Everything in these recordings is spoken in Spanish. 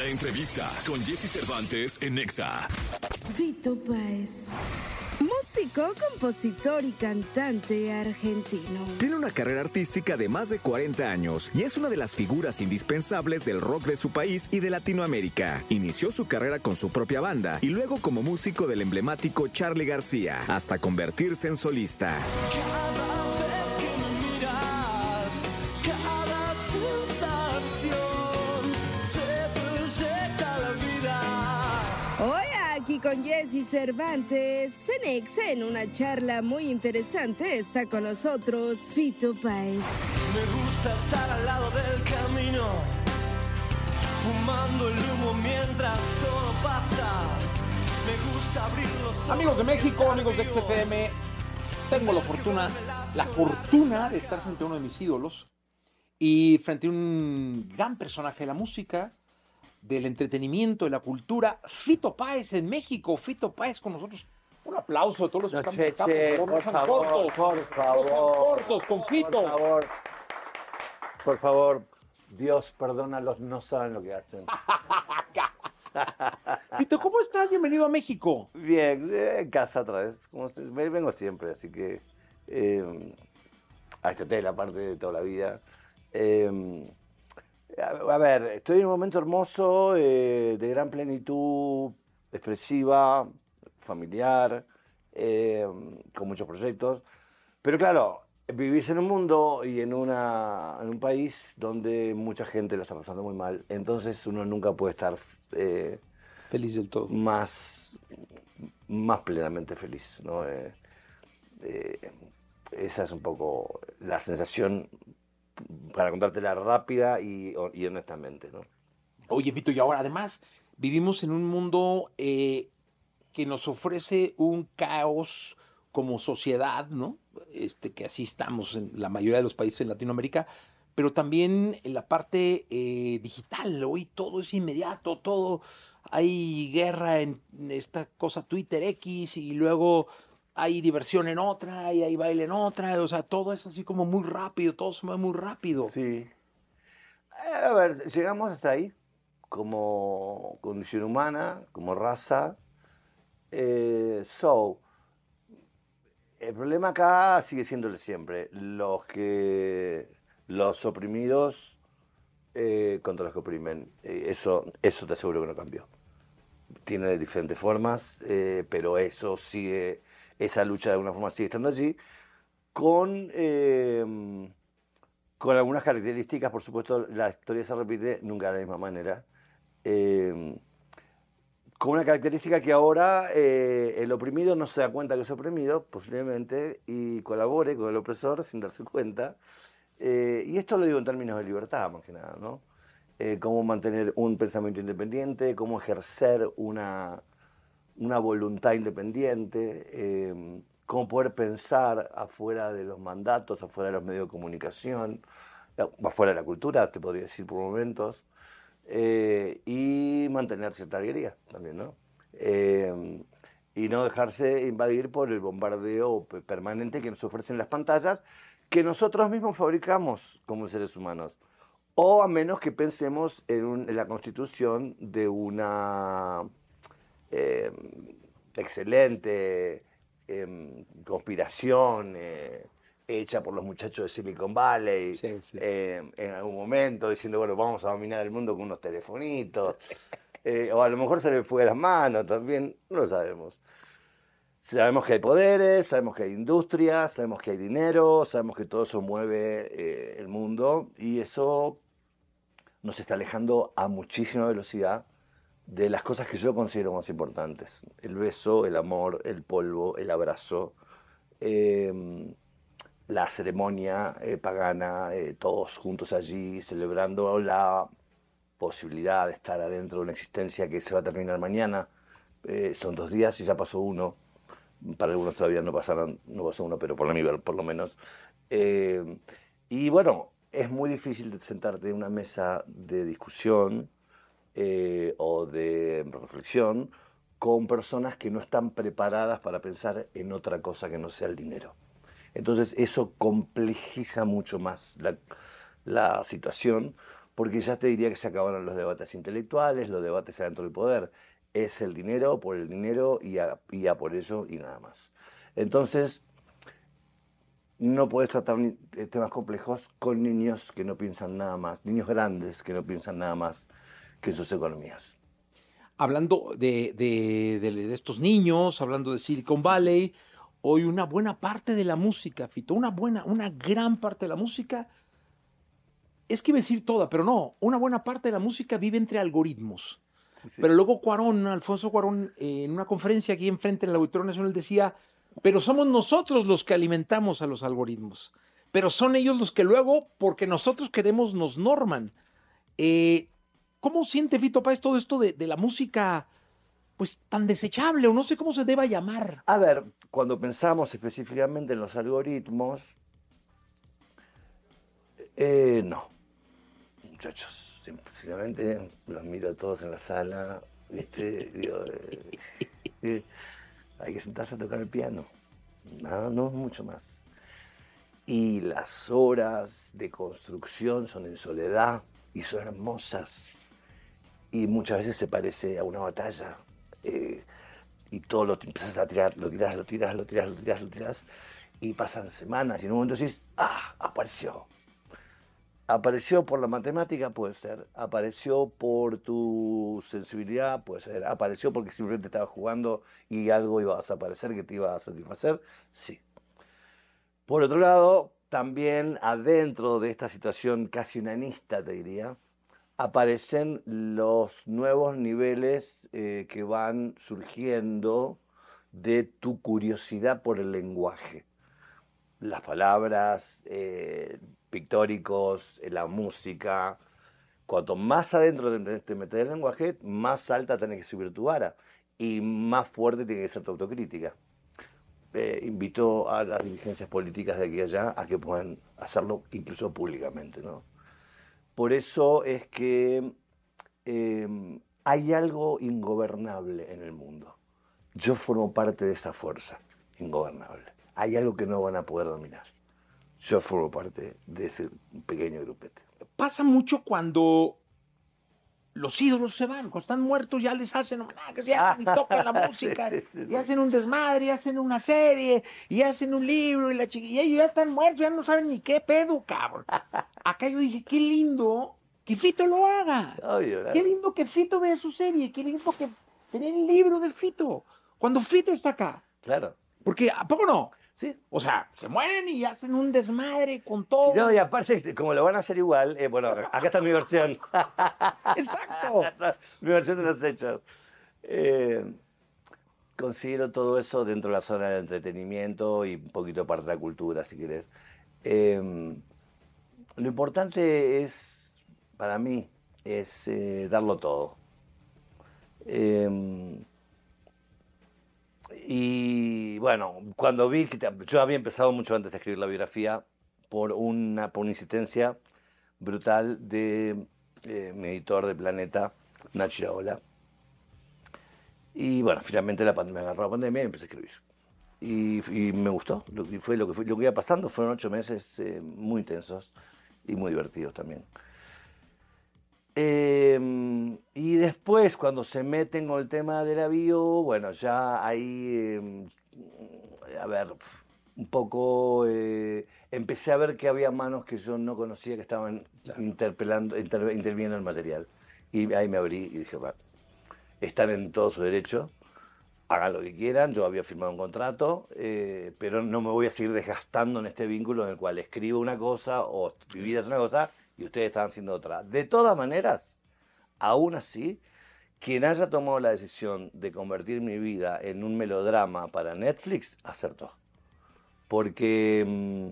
La entrevista con Jesse Cervantes en Nexa. Fito Páez. Músico, compositor y cantante argentino. Tiene una carrera artística de más de 40 años y es una de las figuras indispensables del rock de su país y de Latinoamérica. Inició su carrera con su propia banda y luego como músico del emblemático Charlie García, hasta convertirse en solista. Hoy aquí con Jesse Cervantes, Cenex, en una charla muy interesante, está con nosotros Fito Páez. Me gusta estar al lado del camino, fumando el humo mientras todo pasa. Me gusta abrir los ojos Amigos de México, amigos de. XFM, tengo la fortuna, la fortuna de estar frente a uno de mis ídolos y frente a un gran personaje de la música, del entretenimiento, de la cultura, Fito Páez en México. Fito Páez con nosotros. Un aplauso de todos los que están che, por por favor, cortos. por favor. cortos con Fito. Por favor, por favor, Dios perdona los no saben lo que hacen. Fito, ¿cómo estás? Bienvenido a México. Bien, en casa otra vez. Como se- vengo siempre, así que eh, a este hotel, aparte de toda la vida. Eh, a, ver, estoy en un momento hermoso, eh, de gran plenitud expresiva, familiar, eh, con muchos proyectos. Pero claro, vivís en un mundo y en, una, en un país donde mucha gente lo está pasando muy mal. Entonces uno nunca puede estar eh, Feliz del todo. más, más plenamente feliz. ¿no? Eh, eh, esa es un poco la sensación, para contártela rápida y, honestamente. ¿no? Oye, Vito, y ahora además vivimos en un mundo eh, que nos ofrece un caos como sociedad, ¿no? Este, que así estamos en la mayoría de los países en Latinoamérica, pero también en la parte eh, digital. Hoy todo es inmediato, todo. Hay guerra en esta cosa Twitter X y luego hay diversión en otra y hay baile en otra. O sea, todo es así como muy rápido, todo se mueve muy rápido. Sí. Eh, A ver, llegamos hasta ahí como condición humana, como raza. Eh, so, el problema acá sigue siendo siempre. Los que los oprimidos eh, contra los que oprimen. Eso, eso te aseguro que no cambió. Tiene diferentes formas, pero eso sigue, esa lucha de alguna forma sigue estando allí, con, eh, con algunas características, por supuesto, la historia se repite nunca de la misma manera. Eh, con una característica que ahora eh, el oprimido no se da cuenta que es oprimido, posiblemente, y colabore con el opresor sin darse cuenta. Eh, y esto lo digo en términos de libertad, más que nada, ¿no? Eh, cómo mantener un pensamiento independiente, cómo ejercer una, una voluntad independiente, eh, cómo poder pensar afuera de los mandatos, afuera de los medios de comunicación, eh, afuera de la cultura, te podría decir por momentos, eh, y mantener cierta alegría también, ¿no? Eh, y no dejarse invadir por el bombardeo pe- permanente que nos ofrecen las pantallas, que nosotros mismos fabricamos como seres humanos. O a menos que pensemos en, un- en la constitución de una eh, excelente em, conspiración eh, hecha por los muchachos de Silicon Valley Sí, sí. eh, en algún momento diciendo, bueno, vamos a dominar el mundo con unos telefonitos. Eh, o a lo mejor se le fue de las manos también, no lo sabemos. Sabemos que hay poderes, sabemos que hay industria, sabemos que hay dinero, sabemos que todo eso mueve el mundo y eso nos está alejando a muchísima velocidad de las cosas que yo considero más importantes. El beso, el amor, el polvo, el abrazo, eh, la ceremonia eh, pagana, eh, todos juntos allí celebrando la posibilidad de estar adentro de una existencia que se va a terminar mañana. Eh, son dos días y ya pasó uno. Para algunos todavía no pasaron, no pasó uno, pero por nivel, por lo menos. Eh, y bueno, es muy difícil sentarte en una mesa de discusión eh, o de reflexión con personas que no están preparadas para pensar en otra cosa que no sea el dinero. Entonces eso complejiza mucho más la, la situación porque ya te diría que se acabaron los debates intelectuales, los debates adentro del poder. Es el dinero por el dinero y a, y a por ello y nada más. Entonces, no puedes tratar eh, temas complejos con niños que no piensan nada más, niños grandes que no piensan nada más que sus economías. Hablando de, de- de- estos niños, hablando de Silicon Valley, hoy una buena parte de la música, Fito, una buena, una gran parte de la música, es que iba a decir toda, pero no, una buena parte de la música vive entre algoritmos. Pero luego Cuarón, Alfonso Cuarón, eh, en una conferencia aquí enfrente en el Auditorio Nacional decía, pero somos nosotros los que alimentamos a los algoritmos, pero son ellos los que luego, porque nosotros queremos, nos norman. Eh, ¿Cómo siente Fito Páez todo esto de, la música, pues tan desechable, o no sé cómo se deba llamar? A ver, cuando pensamos específicamente en los algoritmos, eh, no. Muchachos, simplemente los miro a todos en la sala, ¿viste? Eh, eh, hay que sentarse a tocar el piano. No, no mucho más. Y las horas de construcción son en soledad y son hermosas. Y muchas veces se parece a una batalla. eh, y todo lo empiezas a tirar, lo tiras, lo tiras, lo tiras, lo tiras, lo tiras, y pasan semanas y en un momento decís, ah, apareció. Apareció por la matemática, puede ser, apareció por tu sensibilidad, puede ser, apareció porque simplemente estabas jugando y algo iba a desaparecer que te iba a satisfacer, sí. Por otro lado, también adentro de esta situación casi unanista, te diría, aparecen los nuevos niveles eh, que van surgiendo de tu curiosidad por el lenguaje. Las palabras, eh, pictóricos, eh, la música. Cuanto más adentro te, te metes el lenguaje, más alta tenés que subir tu vara y más fuerte tiene que ser tu autocrítica. Eh, invito a las dirigencias políticas de aquí allá a que puedan hacerlo incluso públicamente, ¿no? Por eso es que eh, hay algo ingobernable en el mundo. Yo formo parte de esa fuerza ingobernable. Hay algo que no van a poder dominar. Yo formo parte de ese pequeño grupete. Pasa mucho cuando los ídolos se van, cuando están muertos ya les hacen homenajes, y hacen y tocan la música, Sí, sí, sí. y hacen un desmadre, y hacen una serie, y hacen un libro, y la chiqui- y ellos ya están muertos, ya no saben ni qué pedo, cabrón. Acá yo dije, qué lindo que Fito lo haga. Qué lindo que Fito vea su serie, qué lindo que tener el libro de Fito. Cuando Fito está acá. Claro. Porque, ¿a poco no? Sí. O sea, se mueren y hacen un desmadre con todo. No, y aparte, como lo van a hacer igual, eh, bueno, acá está mi versión. Exacto. mi versión de los hechos. Eh, considero todo eso dentro de la zona de entretenimiento y un poquito parte de la cultura, si querés. Eh, lo importante es, para mí, es eh, darlo todo. Eh, y bueno, cuando vi que te- yo había empezado mucho antes a escribir la biografía por una, por una insistencia brutal de eh, mi editor de Planeta, Nachi Ola. Y bueno, finalmente la pandemia agarró la pandemia y empecé a escribir. Y, y me gustó. Que fue lo que fue, lo que iba pasando fueron ocho meses eh, muy intensos y muy divertidos también. Eh, y después, cuando se meten con el tema de la bio, bueno, ya ahí, eh, a ver, un poco, eh, empecé a ver que había manos que yo no conocía que estaban interpelando, inter- interviniendo en el material. Y ahí me abrí y dije, va, están en todo su derecho, hagan lo que quieran, yo había firmado un contrato, eh, pero no me voy a seguir desgastando en este vínculo en el cual escribo una cosa o mi vida es una cosa y ustedes están haciendo otra. De todas maneras, aún así, quien haya tomado la decisión de convertir mi vida en un melodrama para Netflix, acertó. Porque, mm,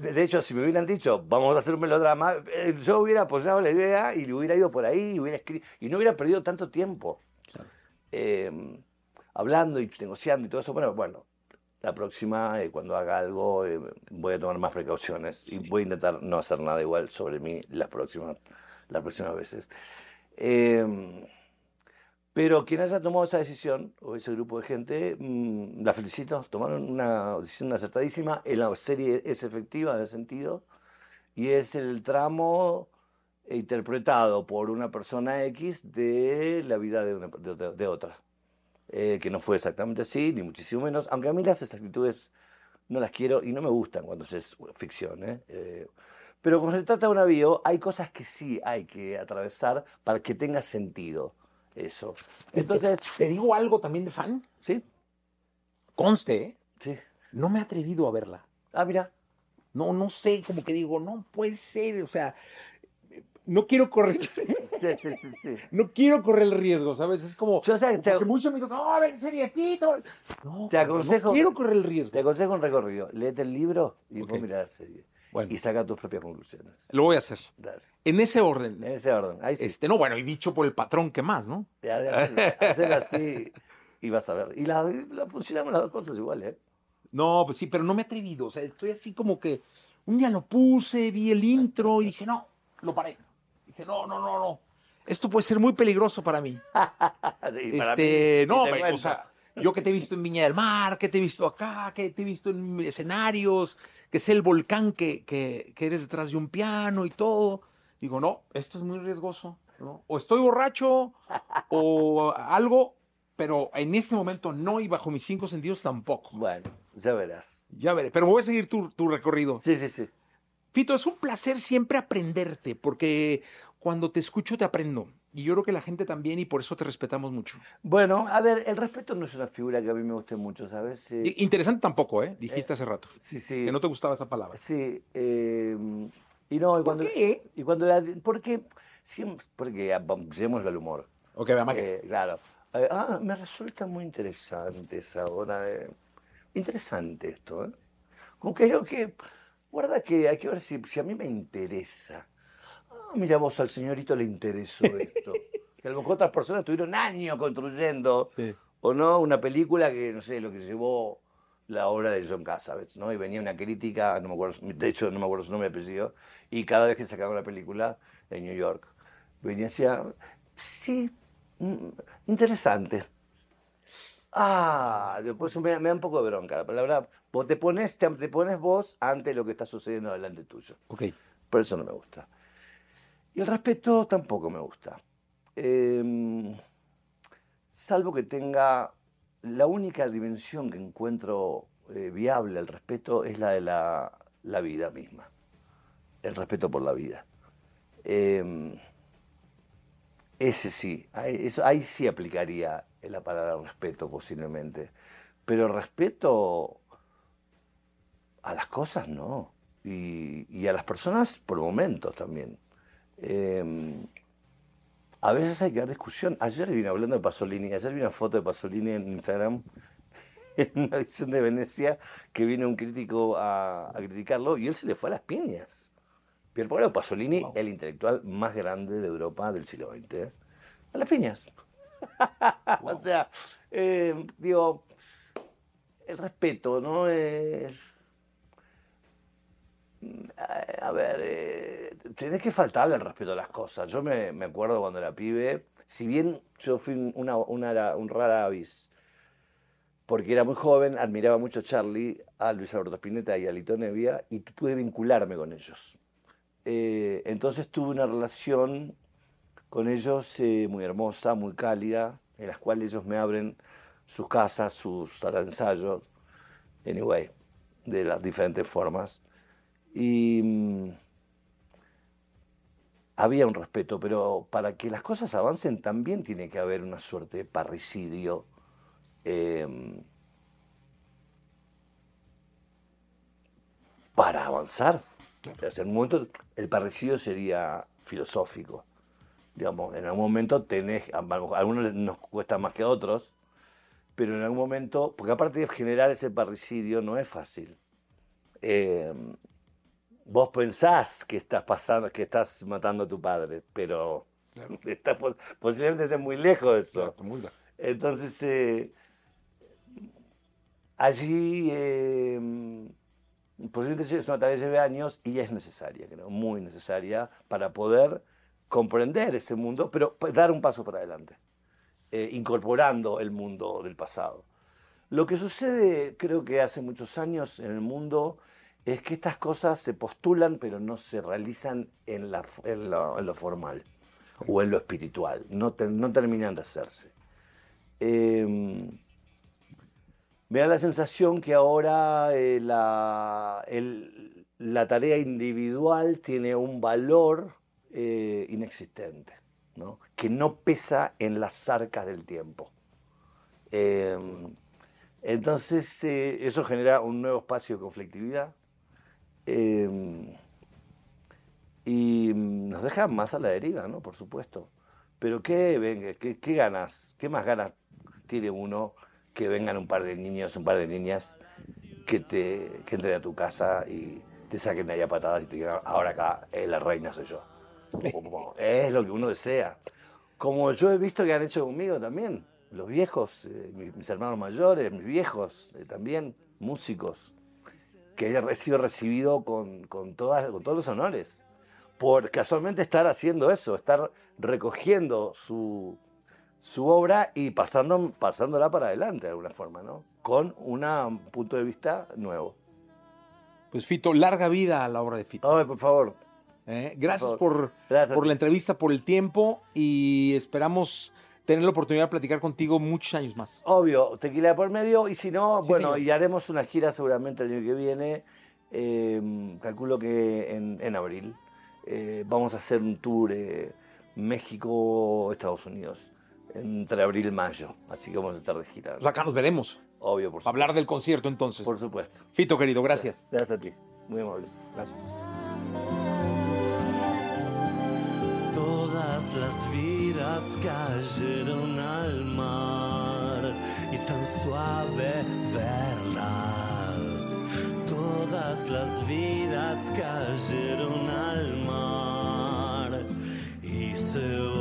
de hecho, si me hubieran dicho, vamos a hacer un melodrama, eh, yo hubiera apoyado la idea y le hubiera ido por ahí y, hubiera escri- y no hubiera perdido tanto tiempo eh, hablando y negociando y todo eso. Bueno, bueno, la próxima, eh, cuando haga algo, eh, voy a tomar más precauciones y voy a intentar no hacer nada igual sobre mí las próximas, las próximas veces. Eh, pero quien haya tomado esa decisión, o ese grupo de gente, mm, la felicito, tomaron una decisión acertadísima. En la serie es efectiva en ese sentido, y es el tramo interpretado por una persona X de la vida de, una- de- de otra. Eh, que no fue exactamente así, ni muchísimo menos, aunque a mí las actitudes no las quiero y no me gustan cuando es ficción. ¿eh? Eh, pero cuando se trata de un avión, hay cosas que sí hay que atravesar para que tenga sentido eso. Entonces, ¿Te digo algo también de fan? ¿sí? Conste, ¿eh? Sí. no me he atrevido a verla. Ah, mira. No, no sé, como que digo, no puede ser, o sea, no quiero correr, Sí, sí, sí, sí. no quiero correr el riesgo, ¿sabes? Es como, Yo, ¿sabes? Te, porque muchos amigos, no, a ver, serie, Pito. No, Te aconsejo- no quiero correr el riesgo. te aconsejo un recorrido. Léete el libro y Ok. vos mirá la serie. Bueno, Y saca tus propias conclusiones. lo voy a hacer. Dale. En ese orden. En ese orden. Ahí sí. Este, no, bueno, y dicho por el patrón, ¿qué más, no? Ya, ya, hacelo así y vas a ver. Y la, la- funcionamos las dos cosas igual, ¿eh? No, pues sí, pero no me he atrevido. O sea, estoy así como que un día lo puse, vi el intro y dije, no, lo paré. Dije, no, no, no, no. Esto puede ser muy peligroso para mí. Y para este, mí, no, me- o sea, yo que te he visto en Viña del Mar, que te he visto acá, que te he visto en escenarios, que sé el volcán que, que, que eres detrás de un piano y todo. Digo, no, esto es muy riesgoso. ¿no? O estoy borracho o algo, pero en este momento no y bajo mis cinco sentidos tampoco. Bueno, ya verás. Ya veré, pero voy a seguir tu, tu recorrido. Sí, sí, sí. Fito, es un placer siempre aprenderte, porque cuando te escucho te aprendo. Y yo creo que la gente también, y por eso te respetamos mucho. Bueno, a ver, el respeto no es una figura que a mí me guste mucho, ¿sabes? I- Interesante tampoco, ¿eh? Dijiste hace rato. sí. sí. Que no te gustaba esa palabra. Sí, eh, y no, y ¿Por cuando... qué? Y cuando la... Porque, siempre, porque, ah, llevémoslo al humor. Ok, vamos Eh, claro. Eh, ah, me resulta muy interesante esa hora. eh. Interesante esto, ¿eh? Como que creo que, guarda que hay que ver si, si a mí me interesa. Ah, mira vos, al señorito le interesó esto. que a lo mejor otras personas tuvieron años construyendo, o no, una película que, no sé, lo que llevó la obra de John Cassavetes, ¿no? Y venía una crítica, no me acuerdo, de hecho no me acuerdo su nombre y apellido, y cada vez que sacaba una película en New York, venía y decía, sí, mm, interesante. Ah, después me, me da un poco de bronca. La palabra, vos te pones, te, te pones vos ante lo que está sucediendo delante tuyo. Ok. Por eso no me gusta. Y el respeto tampoco me gusta. Em, salvo que tenga la única dimensión que encuentro eh, viable el respeto es la de la, la vida misma. El respeto por la vida. Em, ese sí, ahí, eso, ahí sí aplicaría la palabra respeto posiblemente. Pero respeto a las cosas no. Y, y a las personas por momentos también. Eh, a veces hay que dar discusión. Ayer vine hablando de Pasolini, ayer vi una foto de Pasolini en Instagram, en una edición de Venecia, que vino un crítico a, a criticarlo y él se le fue a las piñas. Pierpaolo Pasolini, Wow. el intelectual más grande de Europa del siglo XX. ¿eh? A las piñas. o sea, eh, digo, el respeto, ¿no? Es a ver, eh, tenés que faltarle el respeto a las cosas. Yo me, me acuerdo cuando era pibe, si bien yo fui un- una, una- un rara avis, porque era muy joven, admiraba mucho a Charlie, a Luis Alberto Spinetta y a Lito Nevia, y pude vincularme con ellos. Eh, entonces tuve una relación con ellos eh, muy hermosa, muy cálida, en las cuales ellos me abren sus casas, sus salas de ensayo, anyway, de las diferentes formas. Y mm, había un respeto, pero para que las cosas avancen también tiene que haber una suerte de parricidio. eh, para avanzar. O sea, en un momento el parricidio sería filosófico. Digamos, en algún momento tenés, a algunos nos cuesta más que a otros, pero en algún momento, porque aparte de generar ese parricidio no es fácil. Eh, vos pensás que estás pasando, que estás matando a tu padre, pero Claro. estás posiblemente estés muy lejos de eso. Claro. Entonces, eh, allí eh, posiblemente es una tarea que lleve años y es necesaria, creo, muy necesaria para poder comprender ese mundo, pero pa- dar un paso para adelante, eh, incorporando el mundo del pasado. Lo que sucede, creo que hace muchos años en el mundo, es que estas cosas se postulan pero no se realizan en, la, lo, formal o en lo espiritual, no, te- no terminan de hacerse. Eh, me da la sensación que ahora eh, la, la tarea individual tiene un valor eh, inexistente, ¿no? que no pesa en las arcas del tiempo. Eh, entonces, eh, eso genera un nuevo espacio de conflictividad eh, y nos deja más a la deriva, ¿no? Por supuesto. Pero ¿qué, venga, qué, ganas? ¿Qué más ganas tiene uno que vengan un par de niños, un par de niñas que, te, entren a tu casa y te saquen de ahí a patadas y te digan, ahora acá eh, la reina soy yo? Es lo que uno desea. Como yo he visto que han hecho conmigo también, los viejos, eh, mis, hermanos mayores, mis viejos eh, también, músicos, que haya sido recibido con, con, todas, con todos los honores. Por casualmente estar haciendo eso, estar recogiendo su, su obra y pasando, pasándola para adelante de alguna forma, ¿no? Con una- un punto de vista nuevo. Pues Fito, larga vida a la obra de Fito. Ay, por favor. ¿Eh? Gracias Por Gracias por la entrevista, por el tiempo y esperamos tener la oportunidad de platicar contigo muchos años más. Obvio, tequila por medio, y si no, Sí, bueno, señor. y haremos una gira seguramente el año que viene, eh, calculo que en, en abril. Eh, vamos a hacer un tour eh, México, Estados Unidos, entre abril y mayo, así que vamos a estar de gira. Pues acá nos veremos. Obvio, por Para hablar del concierto entonces. Por supuesto. Fito, querido, gracias. Gracias a ti, muy amable. Gracias. Todas las vidas cayeron al mar y es tan suave verlas. Todas las vidas cayeron al mar y se